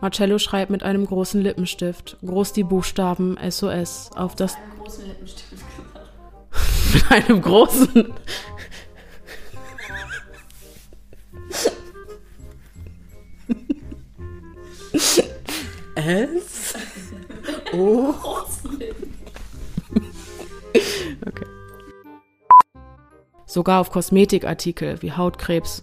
Marcello schreibt mit einem großen Lippenstift groß die Buchstaben SOS auf das. Einen großen Lippenstift gesagt. mit einem großen. S. O. Okay. Sogar auf Kosmetikartikel wie Hautkrebs.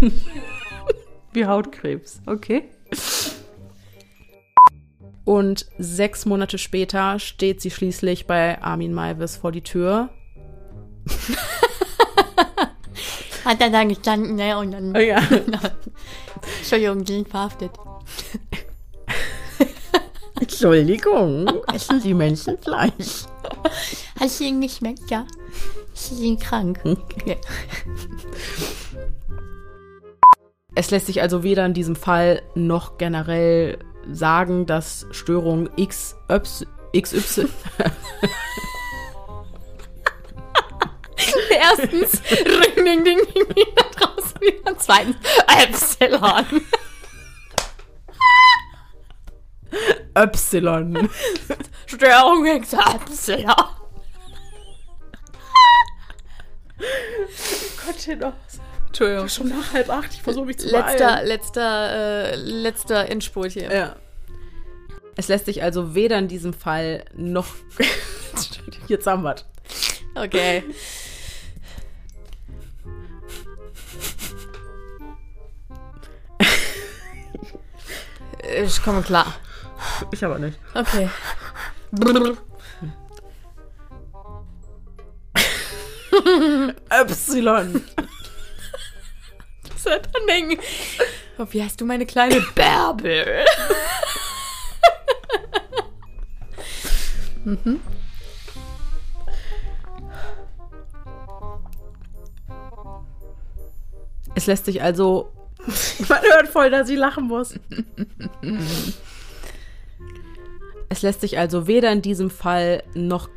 wie Hautkrebs, okay. Und sechs Monate später steht sie schließlich bei Armin Maivis vor die Tür. Hat er da gestanden, ne? Und dann. Oh ja. Entschuldigung, die sind verhaftet. Entschuldigung, essen Sie Menschen Fleisch? Hat es Ihnen geschmeckt, ja? Sie sind krank. Ja. Es lässt sich also weder in diesem Fall noch generell sagen, dass Störung X, Öps- XY. Erstens, Ring, Ding, Ding, Ding, Ding, da draußen wieder. Zweitens, Epsilon. Y. Störung X, Epsilon. Gott, noch. Entschuldigung, schon nach halb acht. Ich versuche mich zu Letzter, letzter, äh, letzter Endspurt hier. Ja. Es lässt sich also weder in diesem Fall noch. Jetzt haben wir's. Okay. Ich komme klar. Ich aber nicht. Okay. Y. Soll dann denken? Oh, wie heißt du meine kleine Bärbel? Es lässt sich also. Man hört voll, dass sie lachen muss. Es lässt sich also weder in diesem Fall noch.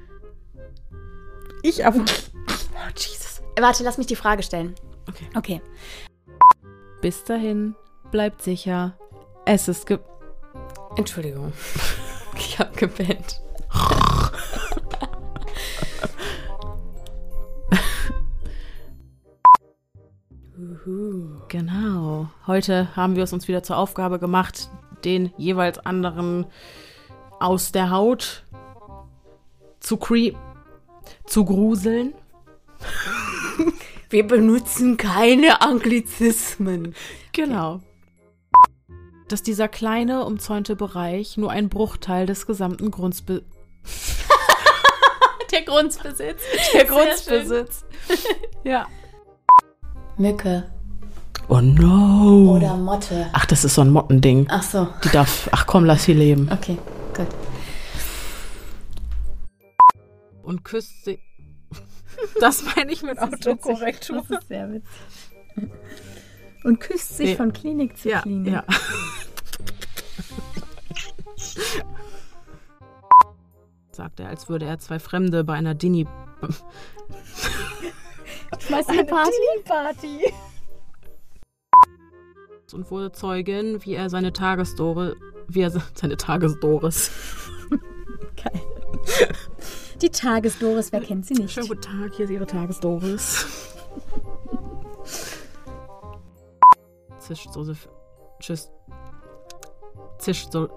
Ich aber. Oh, Jesus. Warte, lass mich die Frage stellen. Okay. Okay. Bis dahin, bleibt sicher. Es ist ge. Entschuldigung. Ich hab gepennt. Genau. Heute haben wir es uns wieder zur Aufgabe gemacht, den jeweils anderen aus der Haut zu cre zu gruseln. Wir benutzen keine Anglizismen. Genau. Dass dieser kleine, umzäunte Bereich nur ein Bruchteil des gesamten Grundbe Der Grundbesitz. der Grundbesitz. ja. Mücke Oh no. oder Motte. Ach, das ist so ein Mottending. Ach so. Die darf. Ach komm, lass sie leben. Okay, gut. Und küsst sie. Das meine ich mit Autokorrektur. Das ist sehr witzig. Und küsst sich Nee. von Klinik zu Ja, Klinik. ja. Sagt er, als würde er zwei Fremde bei einer Dini. Schmeißt eine Party? Party. und wurde Zeugin, wie er seine Tagesdore. Wie er se- seine Tagesdoris. Geil. Die Tagesdoris, wer kennt sie nicht? Schönen guten Tag, hier ist Ihre Tagesdoris. Zischt Josef. Tschüss. Zischt so.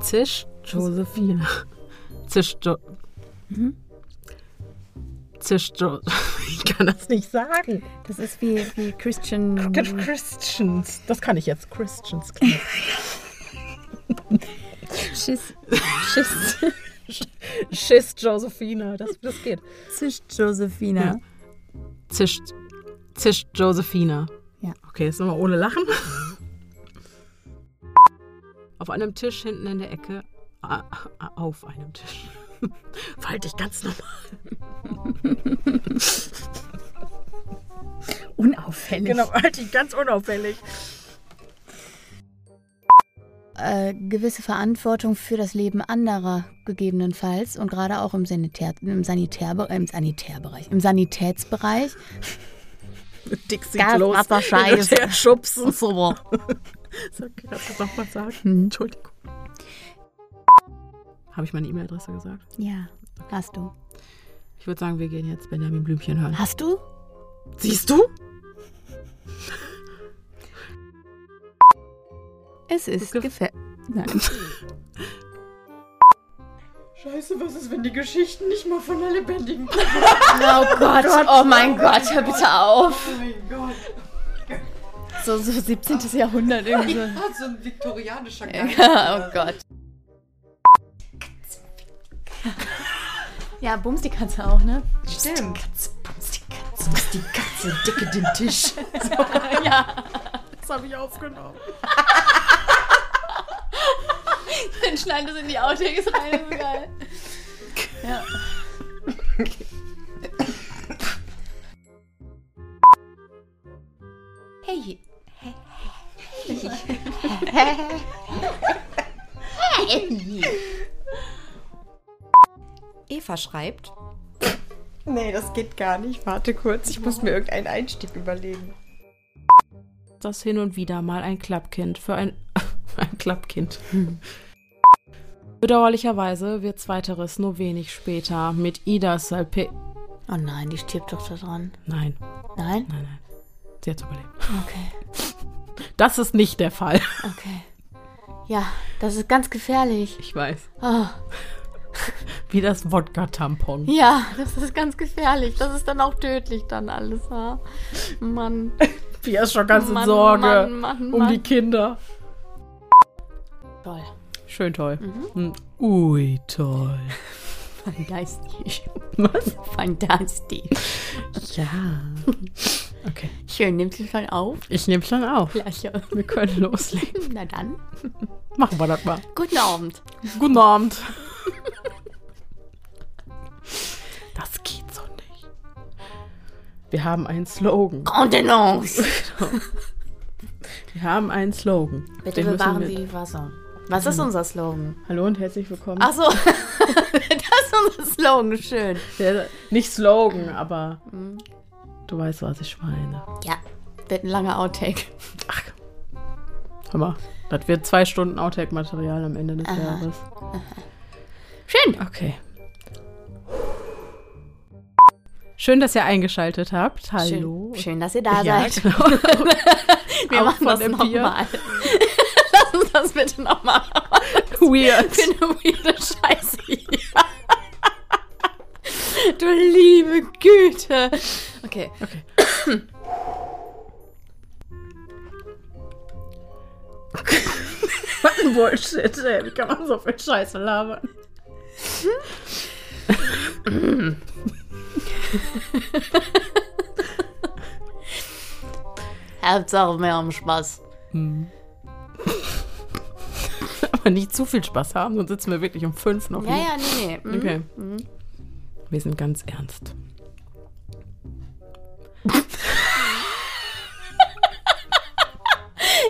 Zischt Josephine. Zischt Jo. Mhm. Jo. Ich kann das nicht sagen. Das ist wie, wie Christian. Christians. Das kann ich jetzt. Christians. Schiss. Schiss. Schiss Josephine. Das, das geht. Zischt Josephina. Ja. Zischt. Zischt Josephine. Ja. Okay, jetzt nochmal ohne Lachen. Auf einem Tisch hinten in der Ecke. Ah, ah, Auf einem Tisch. Verhalte dich ganz normal. Unauffällig. Genau, halte dich ganz unauffällig. Äh, gewisse Verantwortung für das Leben anderer gegebenenfalls und gerade auch im, Sanitär, im, Sanitär, im Sanitärbereich, im Sanitätsbereich. Dixie Klos Wasser, Scheiße. hin und her schubsen. So. So, okay, kannst du noch mal sagen? Hm. Entschuldigung. Habe ich meine E-Mail-Adresse gesagt? Ja, hast du. Ich würde sagen, wir gehen jetzt Benjamin Blümchen hören. Hast du? Siehst du? Es ist gef- gefällt. Nein. Scheiße, was ist, wenn die Geschichten nicht mal von der lebendigen Oh Gott, oh mein Gott, hör bitte auf. Oh mein Gott. So, so 17. Jahrhundert irgendwie. Ah, so ein viktorianischer Geist. Ja, oh Gott. Ja, Bums die Katze auch, ne? Stimmt. Bums die Katze. Muss die Katze decke den Tisch. Ja. Das habe ich aufgenommen. Dann schneiden das in die Outtakes rein, ist so geil. Ja. Hey. Eva schreibt. Nee, das geht gar nicht. Warte kurz, ich muss mir irgendeinen Einstieg überlegen. Das hin und wieder mal ein Klappkind für ein, ein Klappkind. Bedauerlicherweise wird zweiteres nur wenig später mit Ida Salpe... Oh nein, die stirbt doch da dran. Nein, Nein? nein, nein. Sie hat überlebt. Okay, Das ist nicht der Fall. okay. Ja, das ist ganz gefährlich. Ich weiß. Oh, Wie das Wodka-Tampon. ja, das ist ganz gefährlich. Das ist dann auch tödlich dann alles, ha? Mann. Pia ist schon ganz in Mann, Sorge Mann, Mann, um die Kinder. Toll. Schön toll. Hm. Ui, toll. Fantastisch. Was? Fantastisch. Ja. Okay. Schön, nimmst du schon auf? Ich nehme schon auf. Klasse. Wir können loslegen. Na dann. Machen wir das mal. Guten Abend. Guten Abend. Das geht so nicht. Wir haben einen Slogan. Kontenance. Wir haben einen Slogan. Bitte Den bewahren wir- Sie Wasser. Was ist unser Slogan? Hallo und herzlich willkommen. Ach so. das ist unser Slogan. Schön. Der, nicht Slogan, aber du weißt, was ich meine. Ja. Wird ein langer Outtake. Ach, hör mal. Das wird zwei Stunden Outtake-Material am Ende des Jahres. Schön. Okay. Schön, dass ihr eingeschaltet habt. Hallo. Schön, schön dass ihr da Ja, seid. genau. Wir machen das nochmal. Lass uns das bitte nochmal. Weird. Für eine weirde Scheiße hier. Du liebe Güte. Okay. Okay. Was ein Bullshit, ey. Wie kann man so viel Scheiße labern? Hauptsache, wir haben Spaß. Aber nicht zu viel Spaß haben, sonst sitzen wir wirklich um fünf noch Ja, hier. ja, nee, nee. Mhm. Okay. Wir sind ganz ernst.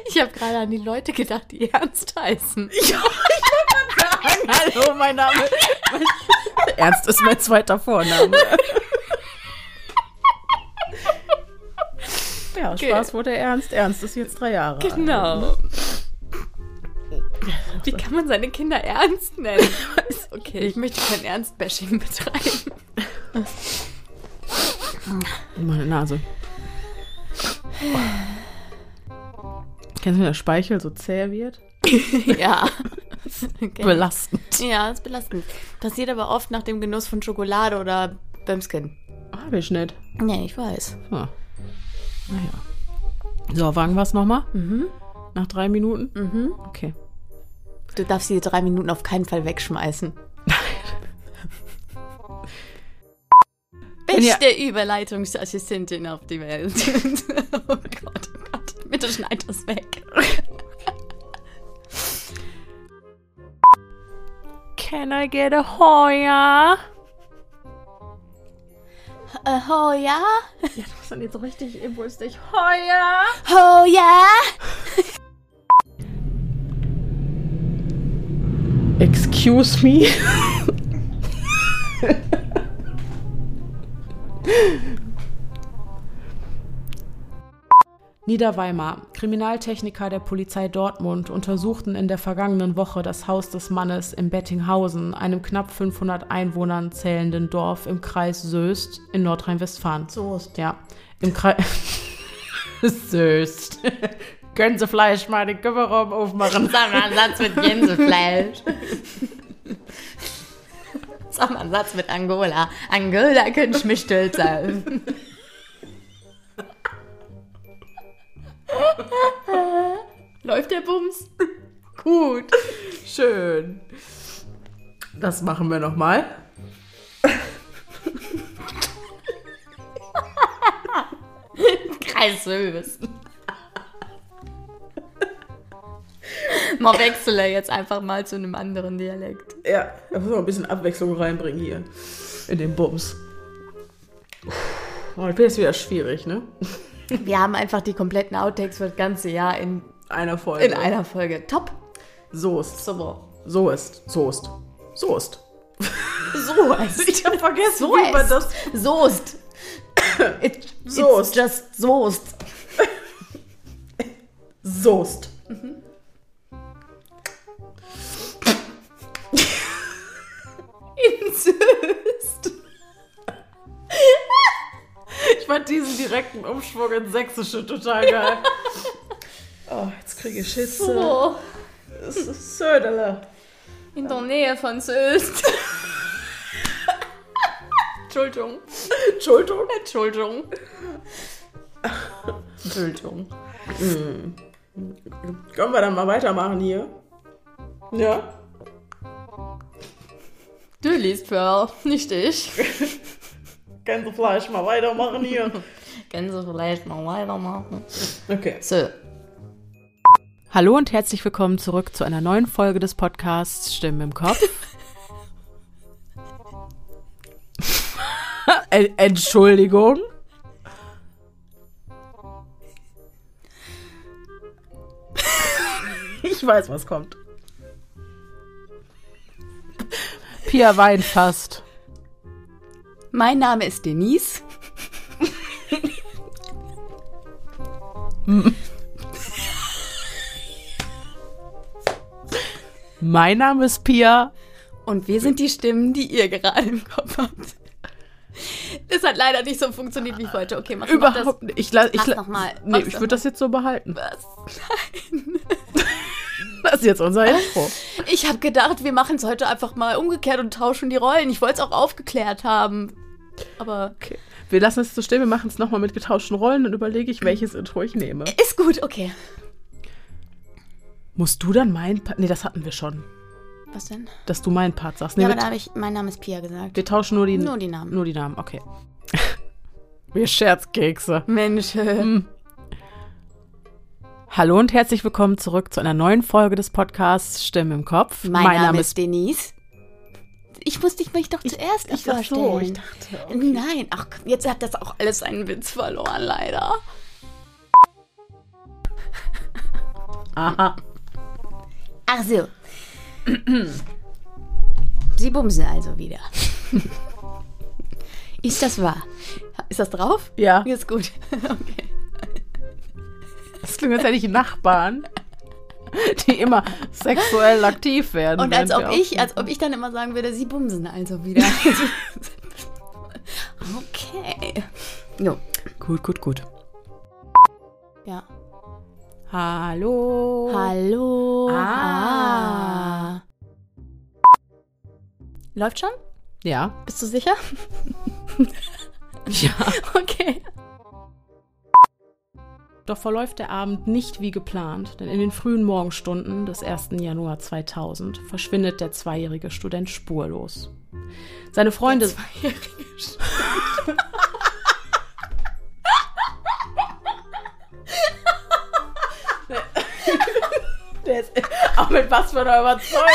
Ich habe gerade an die Leute gedacht, die ernst heißen. Hallo, mein Name. Ernst ist mein zweiter Vorname. ja, Spaß wurde ernst. Ernst ist jetzt drei Jahre alt. Genau. Wie kann man seine Kinder ernst nennen? Okay, ich möchte kein Ernst-Bashing betreiben. Meine Nase. Kennst du, wie der Speichel so zäh wird? Ja. Okay. Belastend. Ja, ist belastend. Passiert aber oft nach dem Genuss von Schokolade oder Bömskin. Hab ich nicht. Nee, ich weiß. Ah. Naja. So, wagen wir es nochmal? Mhm. Nach drei Minuten? Mhm. Okay. Du darfst die drei Minuten auf keinen Fall wegschmeißen. Beste Überleitungsassistentin auf die Welt. oh Gott, oh Gott. Bitte schneid das weg. Can I get a Hoya? Äh, oh ja? Ja, du bist dann jetzt so richtig impulsig. Hoya! Oh Excuse me? Niederweimar. Kriminaltechniker der Polizei Dortmund untersuchten in der vergangenen Woche das Haus des Mannes in Bettinghausen, einem knapp 500 Einwohnern zählenden Dorf im Kreis Söst in Nordrhein-Westfalen. Soest. Ja, im Kreis. Söst. Gänsefleisch mal den Kümmeraum aufmachen. Sag mal einen Satz mit Gänsefleisch. Sag mal einen Satz mit Angola. Angola könnte ich mich stolz sein. Läuft der Bums? Gut. Schön. Das machen wir nochmal. Kreis Söst. Mal wechsle jetzt einfach mal zu einem anderen Dialekt. Ja, da muss man ein bisschen Abwechslung reinbringen hier. In den Bums. Oh, das jetzt wieder schwierig, ne? Wir haben einfach die kompletten Outtakes für das ganze Jahr in, Einer Folge. in einer Folge. Top. Soest. Super. So ist. Soest. Soest. So ist. Ich hab vergessen, So wie man ist. das. Soest. It, Soest. It's just Soest. Soest. In Soest. Ich fand diesen direkten Umschwung ins Sächsische total geil. Oh, jetzt kriege ich Schisse. So. Söderle. In der Nähe von Soest. Entschuldigung. Entschuldigung. Entschuldigung. Entschuldigung. Können wir dann mal weitermachen hier? Ja. Du liest Pearl, nicht ich. Gänsefleisch mal weitermachen hier. Gänse vielleicht mal weitermachen. Okay. So. Hallo und herzlich willkommen zurück zu einer neuen Folge des Podcasts Stimmen im Kopf. En- Entschuldigung. Ich weiß, was kommt. Pia weint fast. Mein Name ist Denise. Mein Name ist Pia. Und wir sind die Stimmen, die ihr gerade im Kopf habt. Das hat leider nicht so funktioniert wie ich wollte. Okay, mach mach Überhaupt nicht. Ich, ich. Nee, ich würde das jetzt so behalten. das. Das ist jetzt unser Intro. Ich habe gedacht, wir machen es heute einfach mal umgekehrt und tauschen die Rollen. Ich wollte es auch aufgeklärt haben. Aber Okay. Wir lassen es so stehen, wir machen es nochmal mit getauschten Rollen und überlege ich, welches Intro ich nehme. ist gut, okay. Musst du dann meinen Part. Nee, das hatten wir schon. Was denn? Dass du meinen Part sagst. Nee, Ja, aber da habe ich, mein Name ist Pia gesagt. wir tauschen nur die, Nur die Namen. Nur die Namen, okay. wir Scherzkekse. Mensch. Hallo und herzlich willkommen zurück zu einer neuen Folge des Podcasts Stimme im Kopf. Mein, Name, ist Denise. Ich muss dich mich doch zuerst ich- noch ach so, vorstellen. ich dachte, Nein, ach, jetzt hat das auch alles einen Witz verloren, leider. Aha. Ach so. Sie bumsen also wieder. Ist das wahr? Ist das drauf? Ja, Ist gut. Okay. Klingt, als hätte ich Nachbarn, die immer sexuell aktiv werden. Und als ob ich, als ob ich dann immer sagen würde, sie bumsen also wieder. okay. Jo. Gut, gut, gut. Ja. Hallo. Hallo. Ah. Ah. Läuft schon? Ja. Bist du sicher? Ja. Okay. Doch verläuft der Abend nicht wie geplant, denn in den frühen Morgenstunden des 1. Januar 2000 verschwindet der zweijährige Student spurlos. Seine Freunde. Der ist auch mit was für einer Überzeugung.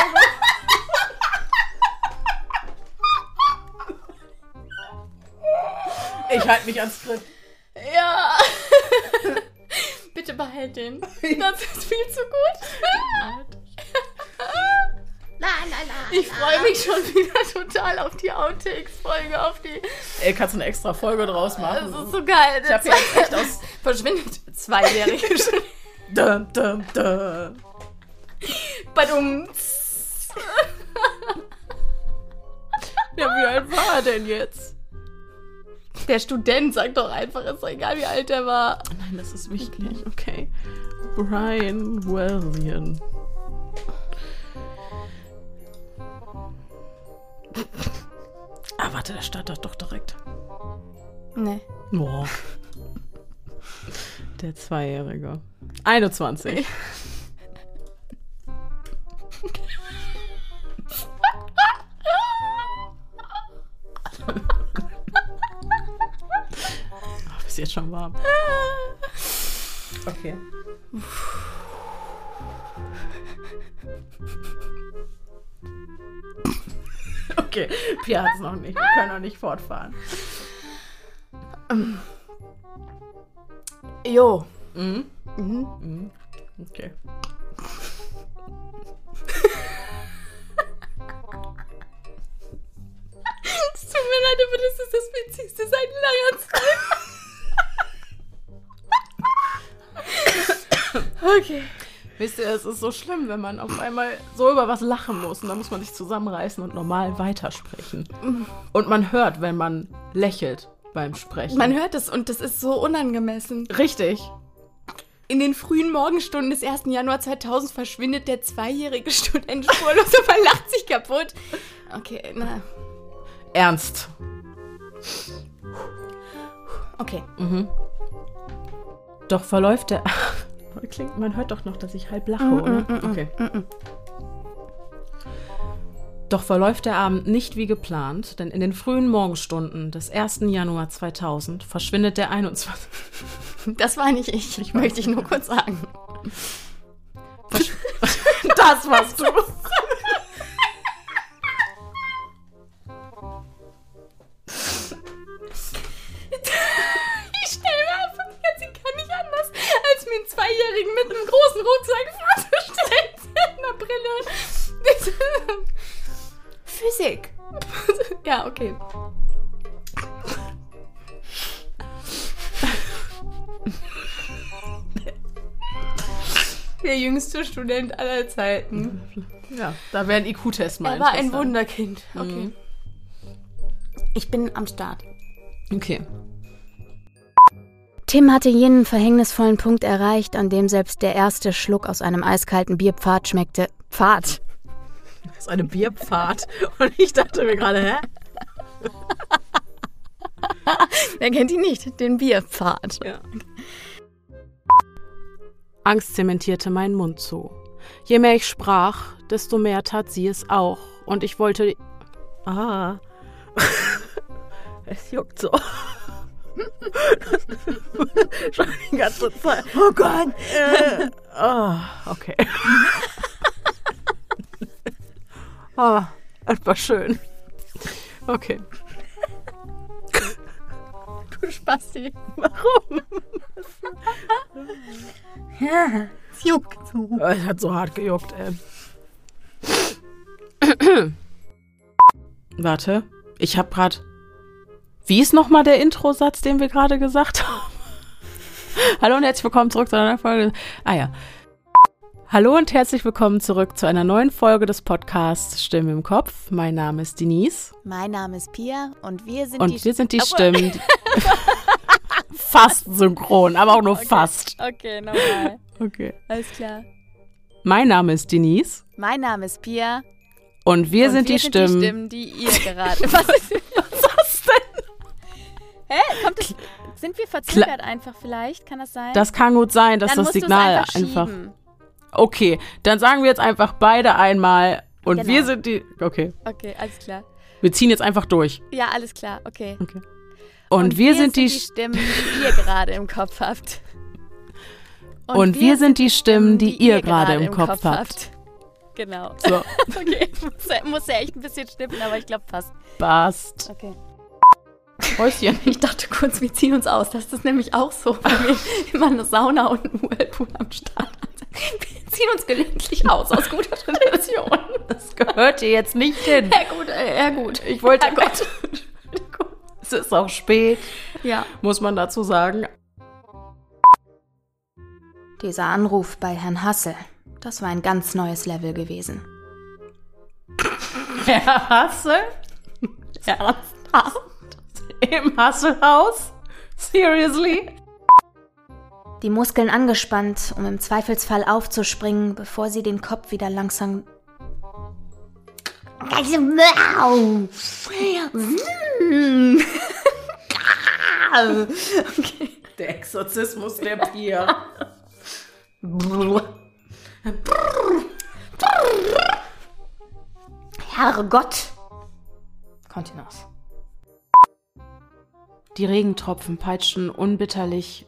Ich halte mich ans Skript. Ja. Bitte behalt den. Das ist viel zu gut. La la la. Ich freue mich schon wieder total auf die Outtakes-Folge, auf die. Ey, kannst du eine extra Folge draus machen? Das ist so geil. Ich hab jetzt echt aus. Verschwindet zweijährige Dum, dum, dum. Badum. Ja, wie alt war er denn jetzt? Der Student sagt doch einfach, ist doch egal, wie alt er war. Nein, das ist wichtig. Okay. Brian Wellian. Ah, warte, der startet doch direkt. Nee. Boah. Der Zweijährige. 21. Ist jetzt schon warm. Okay. Okay, Pia hat es noch nicht. Wir können noch nicht fortfahren. Jo. Mhm. Mhm. Mhm. Okay. Es tut mir leid, aber das ist das Witzigste seit langer Zeit. okay. Wisst ihr, es ist so schlimm, wenn man auf einmal so über was lachen muss und dann muss man sich zusammenreißen und normal weitersprechen. Und man hört, wenn man lächelt beim Sprechen. Man hört es und das ist so unangemessen. Richtig. In den frühen Morgenstunden des 1. Januar 2000 verschwindet der zweijährige Student spurlos und man lacht sich kaputt. Okay, na. Ernst. Okay. Mhm. Doch verläuft der. Klingt, man hört doch noch, dass ich halb lache, Mm, oder? mm, mm, mm, okay. mm, mm. Doch verläuft der Abend nicht wie geplant, denn in den frühen Morgenstunden des 1. Januar 2000 verschwindet der 21. Das war nicht ich. Ich möchte ich nur kurz sagen. Das warst du. mir einen Zweijährigen mit einem großen Rucksack vorzustellen. Mit einer Brille. Physik. ja, okay. Der jüngste Student aller Zeiten. Ja, da wäre ein IQ-Test mal Er war ein. Wunderkind. Okay. Ich bin am Start. Okay. Tim hatte jenen verhängnisvollen Punkt erreicht, an dem selbst der erste Schluck aus einem eiskalten Bierpfad schmeckte. Pfad. Das ist eine Bierpfad. Und ich dachte mir gerade, hä? Wer kennt ihn nicht? Den Bierpfad. Ja. Angst zementierte meinen Mund zu. Je mehr ich sprach, desto mehr tat sie es auch. Und ich wollte. Ah. es juckt so. Schon die ganze Zeit. Oh Gott. Äh, oh, okay. oh, das war schön. Okay. Du Spasti. Warum? Es juckt so. Es hat so hart gejuckt, ey. Warte, ich hab grad. Wie ist nochmal der Introsatz, den wir gerade gesagt haben? Hallo und herzlich willkommen zurück zu einer Folge. Ah ja. Hallo und herzlich willkommen zurück zu einer neuen Folge des Podcasts Stimme im Kopf. Mein Name ist Denise Mein Name ist Pia und wir sind und die wir sind die Stimmen. fast synchron, aber auch nur fast. Okay, nochmal. Okay. Alles klar. Mein Name ist Denise Mein Name ist Pia. und wir und sind wir die sind Stimmen. die Stimmen, die ihr gerade. Was ist? Hä? Kommt es, sind wir verzögert einfach vielleicht? Kann das sein? Das kann gut sein, dass Dann das Signal einfach. einfach. Okay, dann sagen wir jetzt einfach beide einmal und Genau. wir sind die. Okay, Okay, alles klar. wir ziehen jetzt einfach durch. Ja, alles klar. Okay. Okay. Und, wir, sind die. Stimmen, die ihr gerade im Kopf habt. Und wir sind die Stimmen, die ihr gerade im Kopf habt. Genau. So, Okay. muss, muss ja echt ein bisschen schnippen, aber ich glaube fast. passt. Okay. Häuschen. Ich dachte kurz, wir ziehen uns aus. Das ist nämlich auch so, weil wir immer eine Sauna und einen Whirlpool am Start haben. Wir ziehen uns gelegentlich aus, aus guter Tradition. Das gehört hier jetzt nicht hin. Ja gut, äh, ja gut. Ich wollte Ja, Gott. Es ist auch spät, Ja. muss man dazu sagen. Dieser Anruf bei Herrn Hassel, das war ein ganz neues Level gewesen. Herr Hassel? Ernsthaft? Im Hasselhaus? Seriously? Die Muskeln angespannt, um im Zweifelsfall aufzuspringen, bevor sie den Kopf wieder langsam. Der Exorzismus der Pier. Herrgott! Kontinuos. Die Regentropfen peitschten unbitterlich.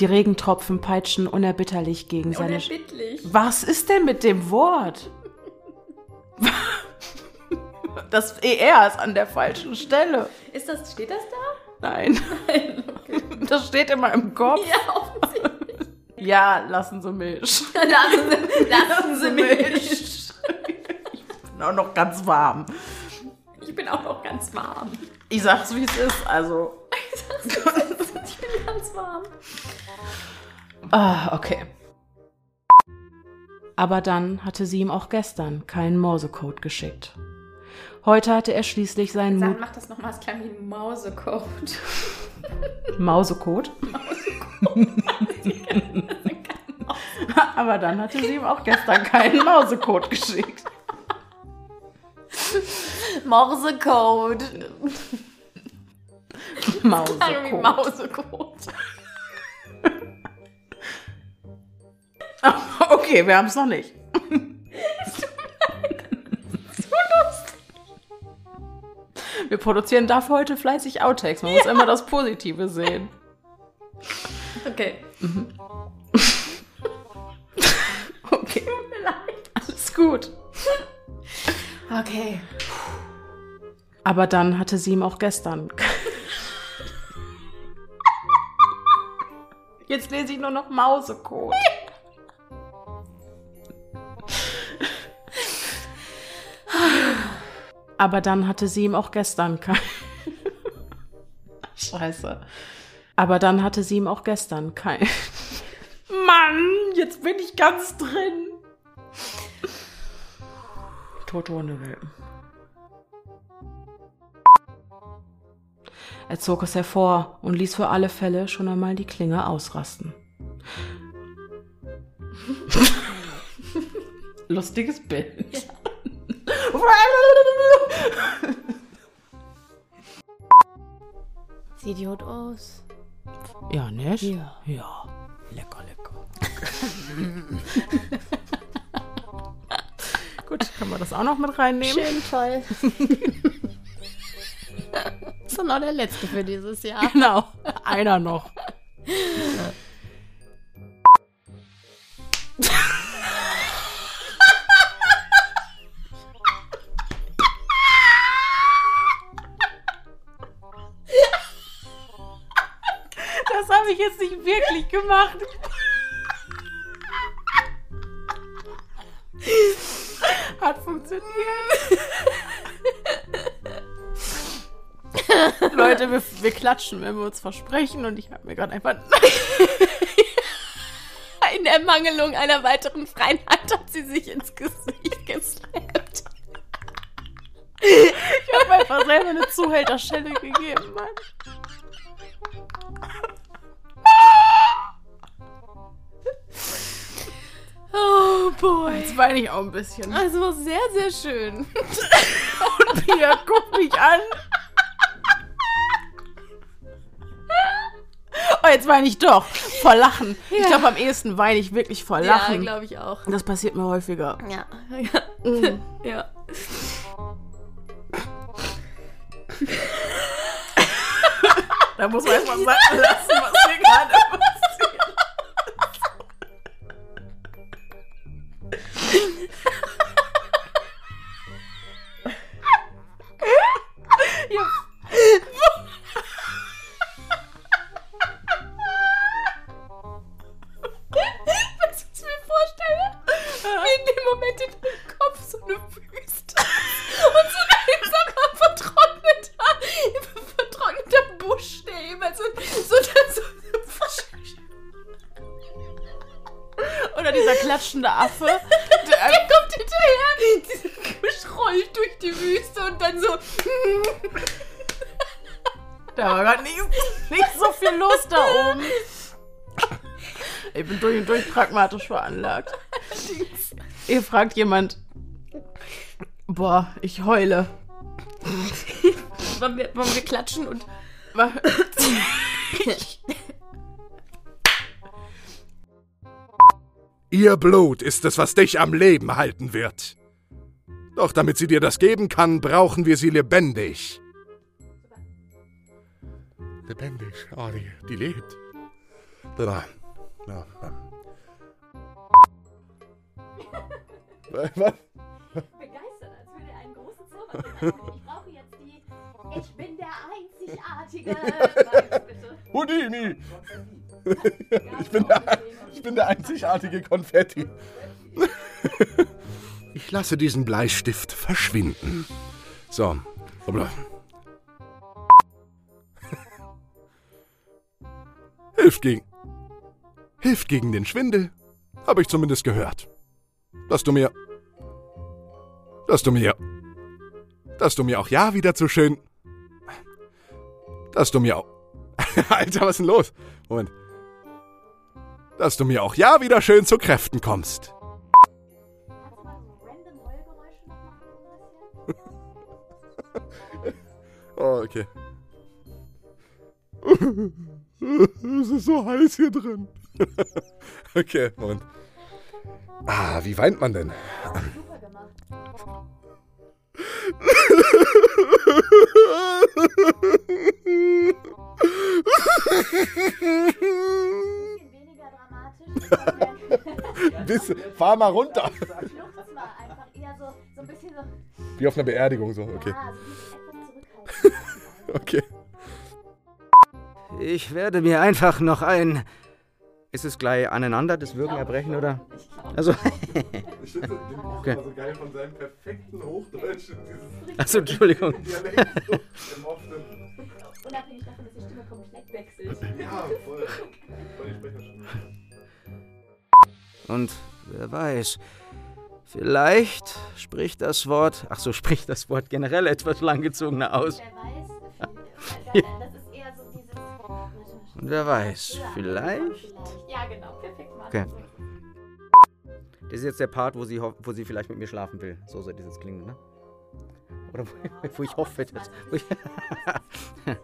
Die Regentropfen peitschen unerbitterlich gegen seine. Unerbittlich. Was ist denn mit dem Wort? Das ER ist an der falschen Stelle. Ist das, steht das da? Nein. Das steht immer im Kopf. Ja, offensichtlich. Ja, lassen Sie mich. Lassen Sie, lassen Sie mich. Ich bin auch noch ganz warm. Ich bin auch noch ganz warm. Ich sag's, wie es ist. Also. Ich bin ganz warm. Ah, okay. Aber dann hatte sie ihm auch gestern keinen Morsecode geschickt. Heute hatte er schließlich seinen Sag, Mut. mach das nochmal, es klang wie ein Mausecode. Mausecode? Aber dann hatte sie ihm auch gestern keinen Mausecode geschickt. Morsecode. Mausecode. Mausecode. Okay, wir haben es noch nicht. Wir produzieren dafür heute fleißig Outtakes. Man muss immer das Positive sehen. Okay. Okay, Tut mir leid. alles gut. Okay. Aber dann hatte sie ihm auch gestern. Jetzt lese ich nur noch Mausecode. Aber dann hatte sie ihm auch gestern kein. Scheiße. Aber dann hatte sie ihm auch gestern kein. Mann, jetzt bin ich ganz drin. Tote Hundewelpen. Er zog es hervor und ließ für alle Fälle schon einmal die Klinge ausrasten. Lustiges Bild. Sieht gut aus. Ja, nicht? Ja. Ja. Lecker, lecker. Gut, können wir das auch noch mit reinnehmen? Schön toll. ist doch noch der letzte für dieses Jahr. Genau, einer noch. Das habe ich jetzt nicht wirklich gemacht. Hat funktioniert. Leute, wir, wir klatschen, wenn wir uns versprechen und ich habe mir gerade einfach In Ermangelung einer weiteren Freiheit hat sie sich ins Gesicht geslappt. Ich habe einfach selber eine Zuhälterschelle gegeben, Mann. Oh boy. Jetzt weine ich auch ein bisschen. War sehr, sehr schön. Pia, guck mich an. Oh, jetzt weine ich doch. Vor Lachen. Ich Ja. glaube, am ehesten weine ich wirklich vor Ja, Lachen. glaube ich auch. das passiert mir häufiger. Ja. Ja. ja. Da muss man erstmal sagen lassen, was mir gerade passiert. pragmatisch veranlagt. Ihr fragt jemand, boah, ich heule. Wollen wir, wollen wir klatschen und. Ihr Blut ist es, was dich am Leben halten wird. Doch damit sie dir das geben kann, brauchen wir sie lebendig. Lebendig, ah, die, die lebt. Da, ja, ähm. Was? Begeistert, als würde er einen großen Zauber finden. Ich brauche jetzt die Ich bin der Einzigartige. Bitte. Houdini! Ich bin, der, ich bin der einzigartige Konfetti. Ich lasse diesen Bleistift verschwinden. So. Hoppla. Hilft gegen. Hilft gegen den Schwindel. Habe ich zumindest gehört. Dass du mir. Dass du mir. Dass du mir auch ja wieder zu schön. Dass du mir auch. Alter, was ist denn los? Moment. Dass du mir auch ja wieder schön zu Kräften kommst. Oh, okay. Es ist so heiß hier drin. Okay, Moment. Ah, wie weint man denn? Super gemacht. Bisschen weniger dramatisch. Bis, fahr mal runter. Schluchz mal einfach eher so, so ein bisschen so. Wie auf einer Beerdigung so, okay. Okay. Ich werde mir einfach noch ein. Ist es gleich aneinander, das Würgen erbrechen, oder? Also, Ich finde den Okay. so geil von seinem perfekten Hochdeutsch. also Entschuldigung. Unabhängig davon, dass die Stimme komplett wechselt. Ja, voll. Voll die Sprecherstimme. Und wer weiß, vielleicht spricht das Wort, ach so, spricht das Wort generell etwas langgezogener aus. Wer weiß, viel- das Und wer weiß, vielleicht. Ja, genau, perfekt, Martin. Okay. Das ist jetzt der Part, wo sie, wo sie vielleicht mit mir schlafen will. So soll dieses klingen, ne? Oder wo, wo ich hoffe, dass. Wo ich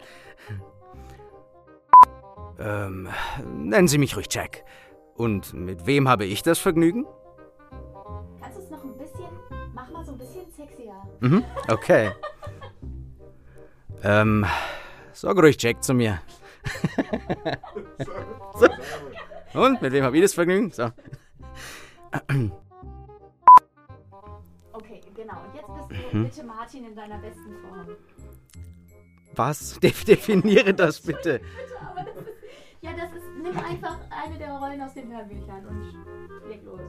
ähm, nennen Sie mich ruhig Jack. Und mit wem habe ich das Vergnügen? Kannst du es noch ein bisschen, mach mal so ein bisschen sexier. Mhm, okay. ähm, sag ruhig Jack zu mir. So. Und mit wem habe ich das Vergnügen? So. Okay, genau. Und jetzt bist du Mhm. bitte Martin in deiner besten Form. Was? De definiere das bitte. Aber das ist, ja, das ist, nimm einfach eine der Rollen aus den Hörbüchern und leg los.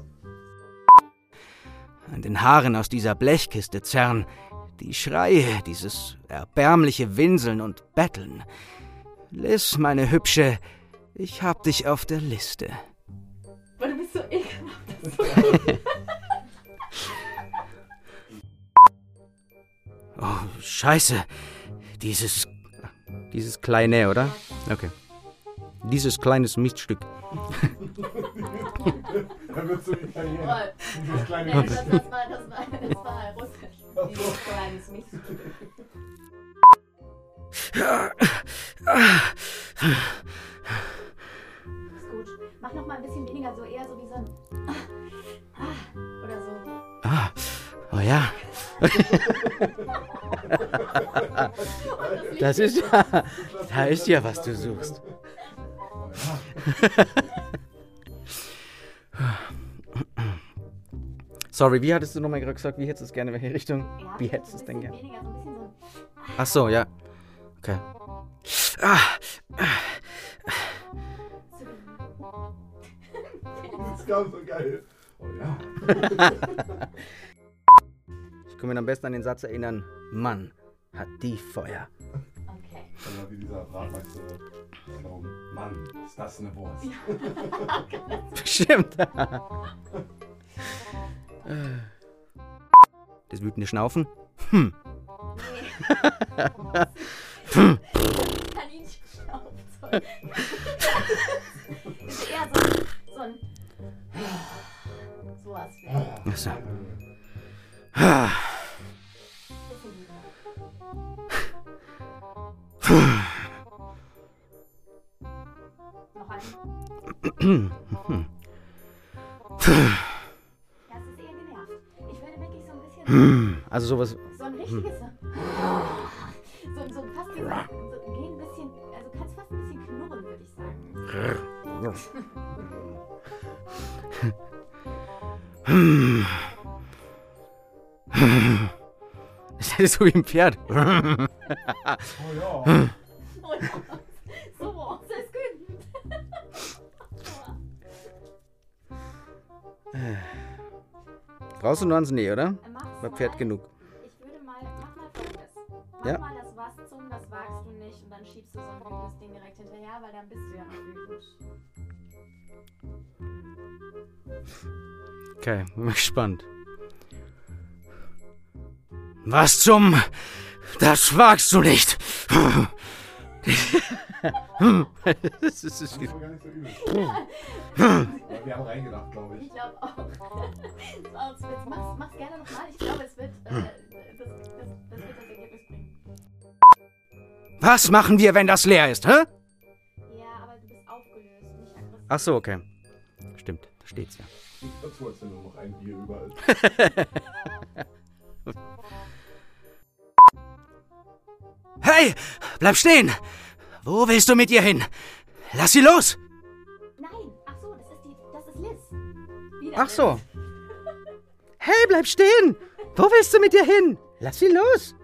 An den Haaren aus dieser Blechkiste zerren die Schreie, dieses erbärmliche Winseln und Betteln. Liz, meine Hübsche, ich hab dich auf der Liste. Weil du bist so ekelhaft. Oh, scheiße. Dieses. Dieses kleine, oder? Okay. Dieses kleines Miststück. Er wird so Italiener. Dieses Nee, kleine das, das, war, das, war, das war russisch. Dieses kleines Mist. Ist gut. Mach noch mal ein bisschen weniger, so eher so wie so ein. Oder so. Ah, oh ja. Das ist ja. Da ist ja, was du suchst. Sorry, wie hattest du nochmal gesagt? Wie hättest du es gerne? In welche Richtung? Wie hättest du es denn gerne? Ach so, ja. Okay. Ah, Das kam so geil. Oh ja. ich kann mich am besten an den Satz erinnern: Mann, hat die Feuer. Okay. wie dieser. Oh Mann, ist das eine Wurst. Stimmt. Das wütende Schnaufen? Hm. Kaninchenschnauzzeug. ist eher so, so ein. Sowas wäre. Achso. Noch ein. Das ist eher genervt. Ich würde wirklich so ein bisschen. Also sowas. So ein richtiges. So, Das ist so wie ein Pferd. Oh ja. So, das ist gut. Brauchst du noch eins? Nee, oder? Mach's Bei. Pferd genug. Ich würde mal, mach mal folgendes. Mach Ja. mal das und dann schiebst du so ein wütendes Ding direkt hinterher, weil dann bist du ja noch wütend. Okay, bin gespannt. Was zum... Das wagst du nicht. das ist, Das war gar nicht so übel. Wir haben reingedacht, glaube ich. Ich glaube auch. Mach's, mach's gerne nochmal. Ich glaube, es wird, äh, das, das, das wird das Ergebnis bringen. Was machen wir, wenn das leer ist, hä? Ja, aber du bist aufgelöst, nicht aggressiv. Ach so, okay. Stimmt, da steht's ja. Ich wenn nur noch ein Bier überall. Hey, bleib stehen! Wo willst du mit ihr hin? Lass sie los! Nein, ach so, das ist die, das ist Liz. Wieder Ach so. Hey, bleib stehen! Wo willst du mit ihr hin? Lass sie los!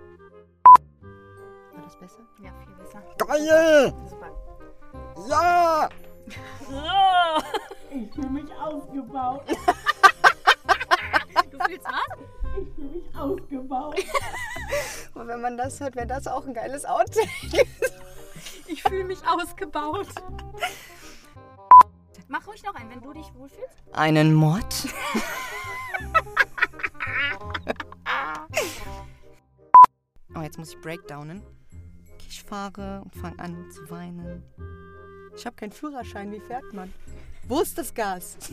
Besser. Geil! Super. Ja! Ich fühle mich ausgebaut. Du fühlst was? Ich fühle mich ausgebaut. Und wenn man das hört, wäre das auch ein geiles Outtake. Ich fühle mich ausgebaut. Mach ruhig noch einen, wenn du dich wohlfühlst. Einen Mod? oh, jetzt muss ich breakdownen. Ich fahre und fange an zu weinen. Ich habe keinen Führerschein. Wie fährt man? Wo ist das Gas?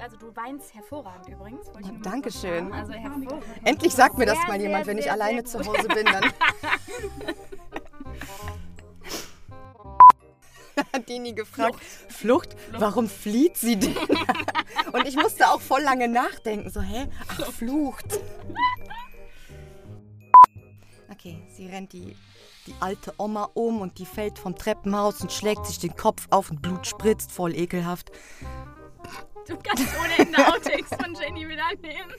Also du weinst hervorragend übrigens. Oh, Dankeschön. Also hervorragend. Endlich sagt mir das Sehr, mal jemand, sehr, wenn ich alleine zu. Hause bin. Dann. Hat Dini gefragt, Flucht. warum flieht sie denn? Und ich musste auch voll lange nachdenken. So, hä? Ach, Flucht. Okay, sie rennt die, die alte Oma um und die fällt vom Treppenhaus und schlägt sich den Kopf auf und Blut spritzt, voll ekelhaft. Du kannst ohne Ende Outtakes von Jenny wieder nehmen.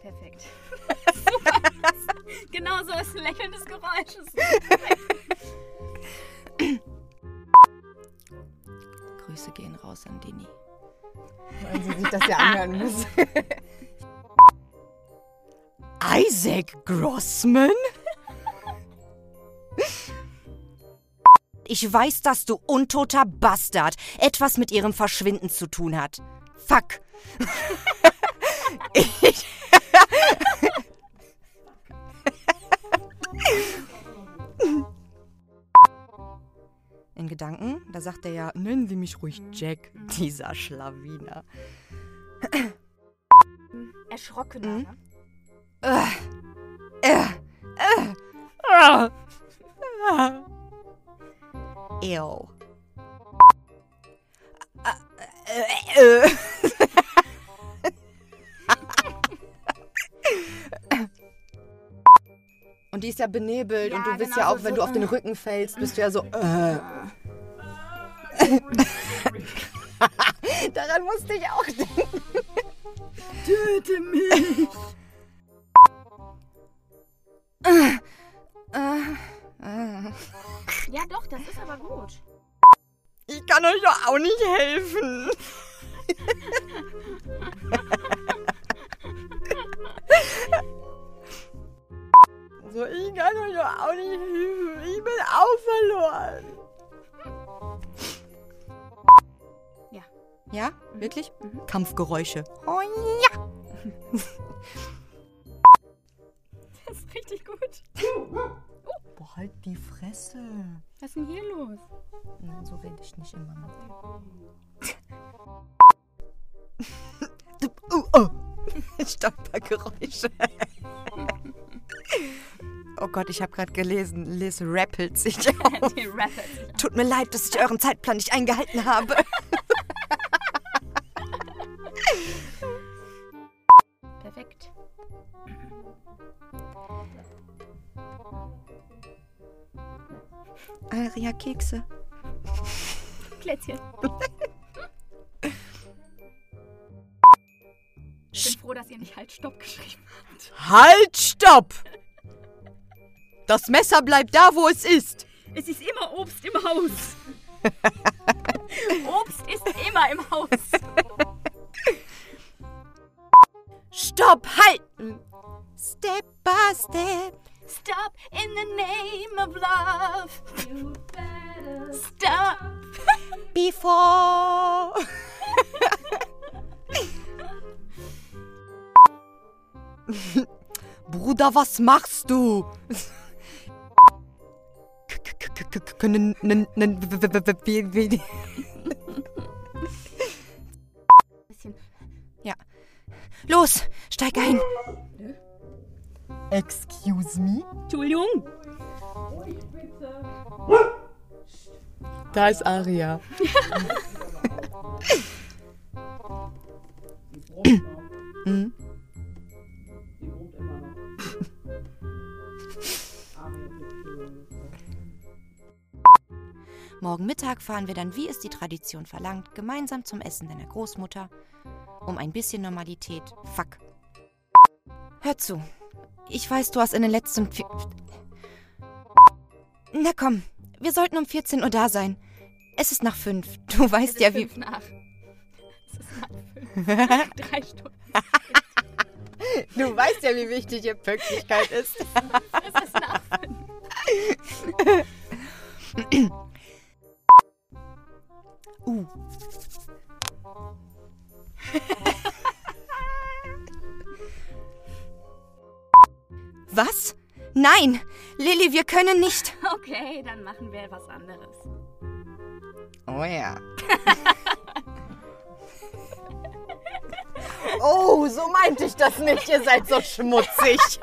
Perfekt. Super. genau so ist ein lächelndes Geräusch. Grüße gehen raus an Dini. Weil sie sich das ja anhören muss. Isaac Grossman? Ich weiß, dass du untoter Bastard etwas mit ihrem Verschwinden zu tun hat. Fuck. ich, In Gedanken, da sagt er ja, nennen Sie mich ruhig Jack, dieser Schlawiner. erschrockener. Mhm. Ew. Äh, äh, äh. Und die ist ja benebelt Ja, und du bist genau, ja auch, so- wenn so, du auf den äh. Rücken fällst, bist du ja so. Äh. Daran musste ich auch denken. Töte mich. Euch doch auch nicht helfen. so, ich kann euch doch auch nicht helfen. Ich bin auch verloren. Ja. Ja, wirklich? Kampfgeräusche. Oh ja. Das ist richtig gut. Halt die Fresse. Was ist denn hier los? Nein, so rede ich nicht immer mit dir. oh, oh. Stolpergeräusche. oh Gott, ich habe gerade gelesen, Liz rappelt sich auf. Tut mir leid, dass ich euren Zeitplan nicht eingehalten habe. Aria Kekse. Plätzchen. Ich bin froh, dass ihr nicht halt Stopp geschrieben habt. Halt, stopp! Das Messer bleibt da, wo es ist. Es ist immer Obst im Haus. Obst ist immer im Haus. Stopp, halten! Step by step. Stop in the name of love. Stop. Before. Bruder, was machst du? Können. Ja. Los, steig ein. Excuse me? Entschuldigung. Da ist Aria. Morgen Mittag fahren wir dann, wie es die Tradition verlangt, gemeinsam zum Essen deiner Großmutter. Um ein bisschen Normalität. Fuck. Hör zu. Ich weiß, du hast in den letzten. Vi Na komm, wir sollten um 14 Uhr da sein. Es ist nach fünf. Du weißt ja, wie. Fünf nach. Es ist nach fünf. Drei Stunden. Du weißt ja, wie wichtig hier Pünktlichkeit ist. Es ist nach fünf. Nein! Lilly, wir können nicht. Okay, dann machen wir was anderes. Oh ja. oh, so meinte ich das nicht. Ihr seid so schmutzig.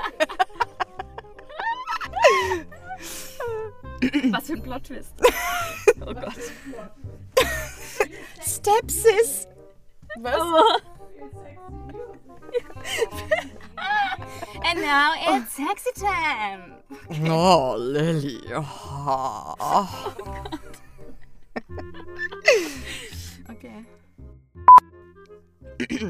Was für ein Plot-Twist. Oh Gott. Stepsis. Was? Oh. And now it's sexy time. Oh, Lilly. Oh. Okay.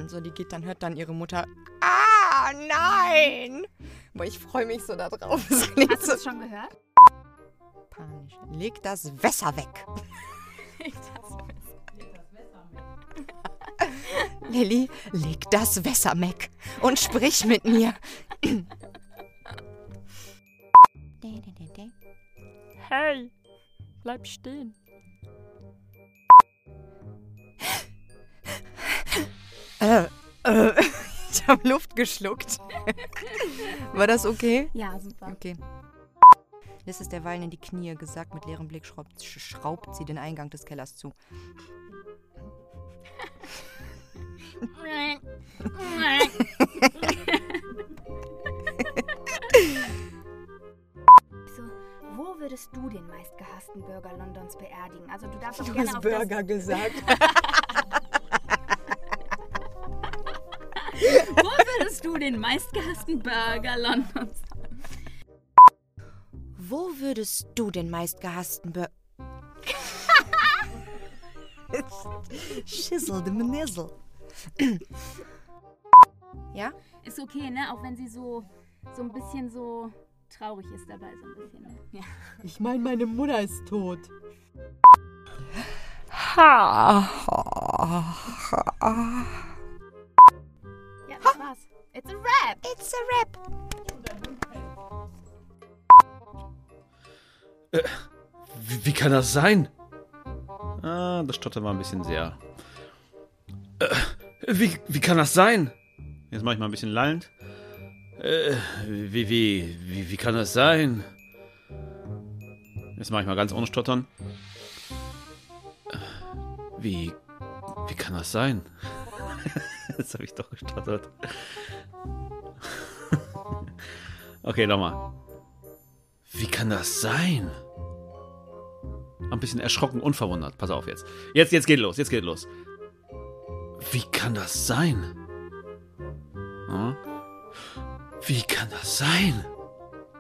So, die geht dann, hört dann ihre Mutter. Ah, nein! Boah, ich freue mich so darauf. Hast du es schon gehört? panisch. Leg das Wässer weg. Ich das Lilly, leg das Wässer weg und sprich mit mir. Hey, bleib stehen. Äh, äh, ich habe Luft geschluckt. War das okay? Ja, super. Okay. Liz ist derweilen in die Knie gesagt. Mit leerem Blick schraubt, sch- schraubt sie den Eingang des Kellers zu. So, wo würdest du den meistgehassten Burger Londons beerdigen? Also du darfst auch Du gerne hast auf Burger gesagt. Das, wo würdest du den meistgehassten Burger Londons? Wo würdest du den meistgehassten Bur... Schissel de Menizzle. ja? Ist okay, ne? Auch wenn sie so, so ein bisschen so traurig ist dabei, so ein bisschen. Ne? Ja. Ich meine, meine Mutter ist tot. ja, das war's. It's a wrap. It's a rap. Äh, wie, wie kann das sein? Ah, das Stotter war ein bisschen sehr. Äh, wie, wie kann das sein? Jetzt mache ich mal ein bisschen lallend. Äh, wie, wie, wie, wie kann das sein? Jetzt mache ich mal ganz ohne Stottern. Wie, wie kann das sein? Jetzt habe ich doch gestottert. okay, nochmal. Wie kann das sein? Ein bisschen erschrocken, unverwundert. Pass auf jetzt. Jetzt, jetzt geht los, jetzt geht los. Wie kann das sein? Hm? Wie kann das sein?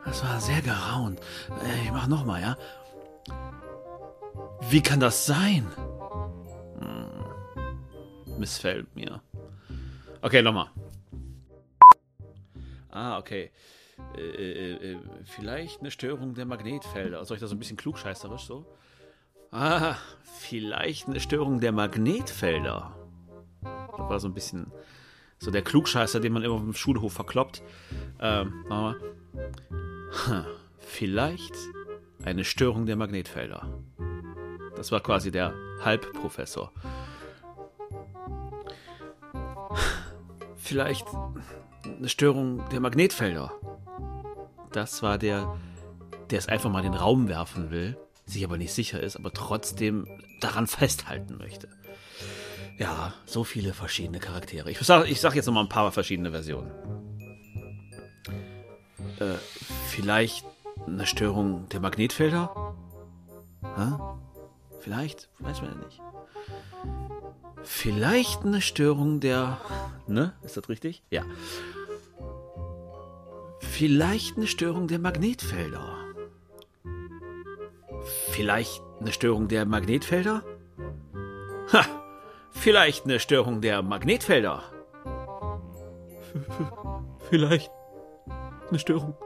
Das war sehr geraunt. Äh, Ich mach nochmal, ja? Wie kann das sein? Hm. Missfällt mir. Okay, nochmal. Ah, okay. Äh, äh, äh, vielleicht eine Störung der Magnetfelder. Soll ich das so ein bisschen klugscheißerisch so? Ah, vielleicht eine Störung der Magnetfelder. Das war so ein bisschen so der Klugscheißer, den man immer auf dem Schulhof verkloppt. Ähm, machen wir. Vielleicht eine Störung der Magnetfelder. Das war quasi der Halbprofessor. Vielleicht eine Störung der Magnetfelder. Das war der, der es einfach mal in den Raum werfen will, sich aber nicht sicher ist, aber trotzdem daran festhalten möchte. Ja, so viele verschiedene Charaktere. Ich sag, ich sag jetzt noch mal ein paar verschiedene Versionen. Äh, vielleicht eine Störung der Magnetfelder? Hä? Vielleicht? Weiß man ja nicht. Vielleicht eine Störung der. Ne? Ist das richtig? Ja. Vielleicht eine Störung der Magnetfelder. Vielleicht eine Störung der Magnetfelder? Ha! Vielleicht eine Störung der Magnetfelder. Vielleicht eine Störung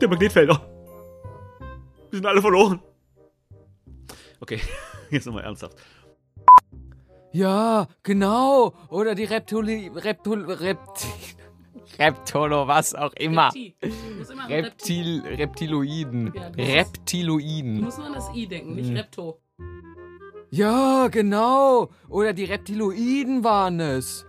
der Magnetfelder. Wir sind alle verloren. Okay, jetzt nochmal ernsthaft. Ja, genau. Oder die Reptuli... Reptul... Reptil... Reptolo, was auch immer. Reptil. Immer Reptil... Reptiloiden. Ja, Reptiloiden. musst nur an das I denken, nicht Hm. Repto. Ja, genau. Oder die Reptiloiden waren es.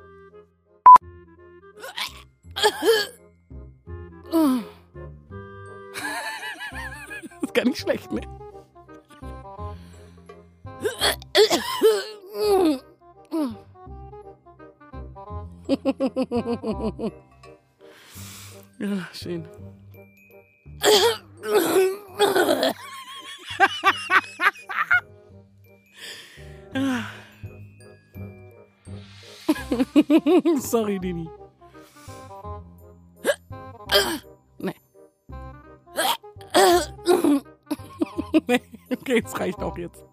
Das ist gar nicht schlecht, ne? Ja, schön. Sorry, Dini. Nee. nee. Okay, es reicht auch jetzt.